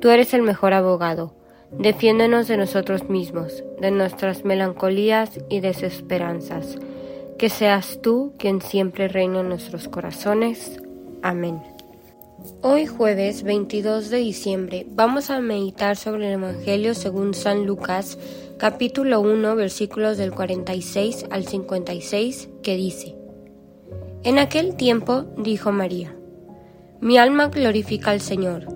Tú eres el mejor abogado. Defiéndenos de nosotros mismos, de nuestras melancolías y desesperanzas. Que seas tú quien siempre reina en nuestros corazones. Amén. Hoy jueves 22 de diciembre vamos a meditar sobre el Evangelio según San Lucas, capítulo 1, versículos del 46 al 56, que dice, En aquel tiempo dijo María, Mi alma glorifica al Señor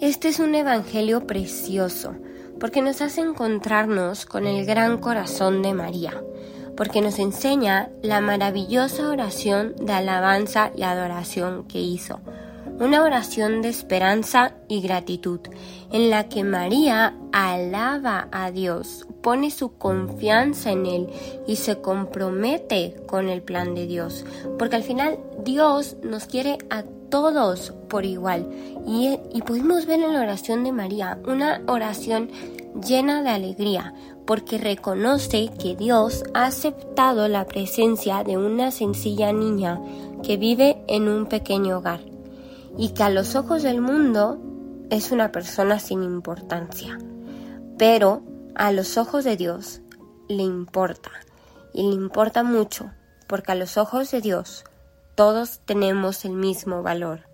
Este es un evangelio precioso porque nos hace encontrarnos con el gran corazón de María, porque nos enseña la maravillosa oración de alabanza y adoración que hizo, una oración de esperanza y gratitud, en la que María alaba a Dios, pone su confianza en Él y se compromete con el plan de Dios, porque al final Dios nos quiere a todos por igual. Y, y pudimos ver en la oración de María una oración llena de alegría, porque reconoce que Dios ha aceptado la presencia de una sencilla niña que vive en un pequeño hogar y que a los ojos del mundo es una persona sin importancia, pero a los ojos de Dios le importa y le importa mucho, porque a los ojos de Dios todos tenemos el mismo valor.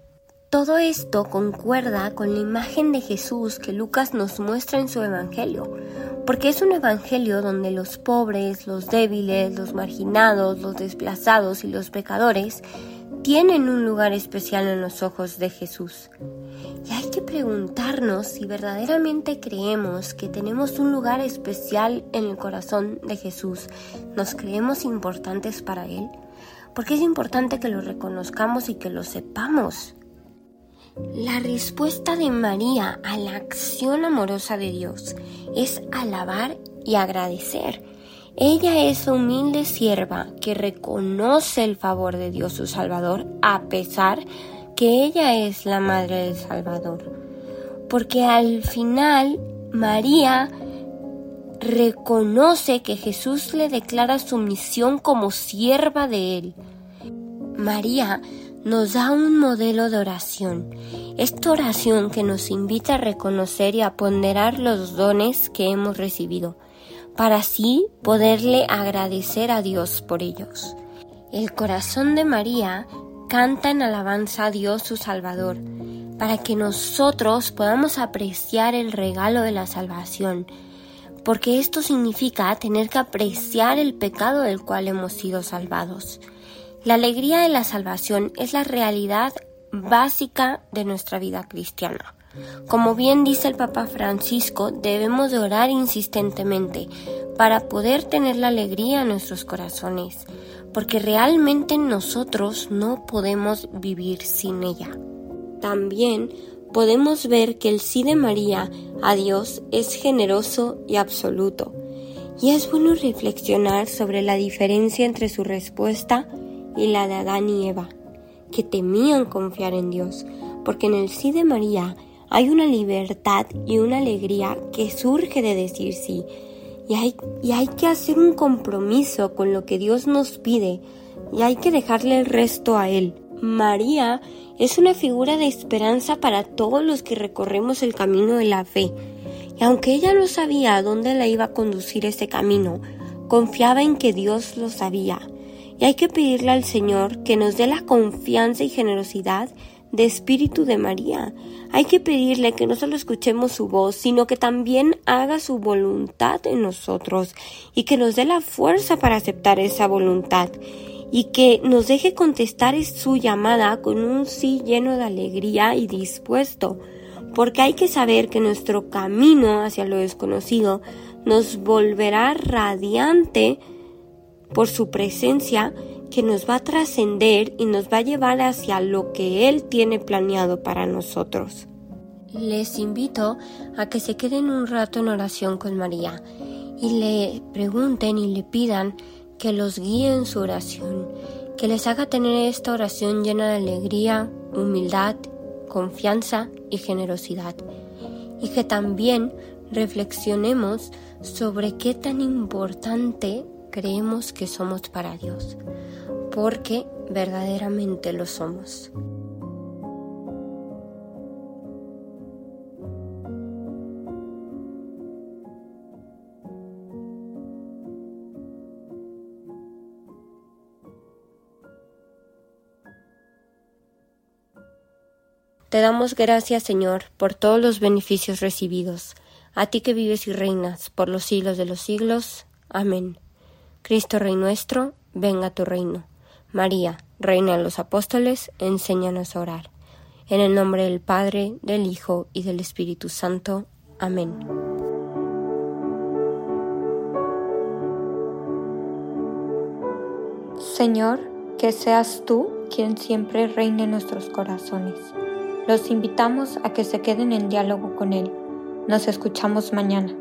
Todo esto concuerda con la imagen de Jesús que Lucas nos muestra en su Evangelio, porque es un Evangelio donde los pobres, los débiles, los marginados, los desplazados y los pecadores tienen un lugar especial en los ojos de Jesús. Y hay que preguntarnos si verdaderamente creemos que tenemos un lugar especial en el corazón de Jesús. ¿Nos creemos importantes para Él? porque es importante que lo reconozcamos y que lo sepamos. La respuesta de María a la acción amorosa de Dios es alabar y agradecer. Ella es humilde sierva que reconoce el favor de Dios su Salvador a pesar que ella es la madre del Salvador. Porque al final María reconoce que Jesús le declara su misión como sierva de Él. María nos da un modelo de oración. Esta oración que nos invita a reconocer y a ponderar los dones que hemos recibido, para así poderle agradecer a Dios por ellos. El corazón de María canta en alabanza a Dios su Salvador, para que nosotros podamos apreciar el regalo de la salvación, porque esto significa tener que apreciar el pecado del cual hemos sido salvados. La alegría de la salvación es la realidad básica de nuestra vida cristiana. Como bien dice el Papa Francisco, debemos de orar insistentemente para poder tener la alegría en nuestros corazones, porque realmente nosotros no podemos vivir sin ella. También podemos ver que el sí de María a Dios es generoso y absoluto. Y es bueno reflexionar sobre la diferencia entre su respuesta y la de Adán y Eva, que temían confiar en Dios, porque en el sí de María hay una libertad y una alegría que surge de decir sí. Y hay, y hay que hacer un compromiso con lo que Dios nos pide y hay que dejarle el resto a Él. María es una figura de esperanza para todos los que recorremos el camino de la fe. Y aunque ella no sabía a dónde la iba a conducir ese camino, confiaba en que Dios lo sabía. Y hay que pedirle al Señor que nos dé la confianza y generosidad de espíritu de María. Hay que pedirle que no solo escuchemos su voz, sino que también haga su voluntad en nosotros y que nos dé la fuerza para aceptar esa voluntad y que nos deje contestar su llamada con un sí lleno de alegría y dispuesto, porque hay que saber que nuestro camino hacia lo desconocido nos volverá radiante por su presencia que nos va a trascender y nos va a llevar hacia lo que Él tiene planeado para nosotros. Les invito a que se queden un rato en oración con María y le pregunten y le pidan que los guíe en su oración, que les haga tener esta oración llena de alegría, humildad, confianza y generosidad, y que también reflexionemos sobre qué tan importante creemos que somos para Dios, porque verdaderamente lo somos. Te damos gracias, Señor, por todos los beneficios recibidos, a ti que vives y reinas por los siglos de los siglos. Amén. Cristo Rey nuestro, venga tu reino. María, Reina de los Apóstoles, enséñanos a orar. En el nombre del Padre, del Hijo y del Espíritu Santo. Amén. Señor, que seas tú quien siempre reine en nuestros corazones. Los invitamos a que se queden en diálogo con Él. Nos escuchamos mañana.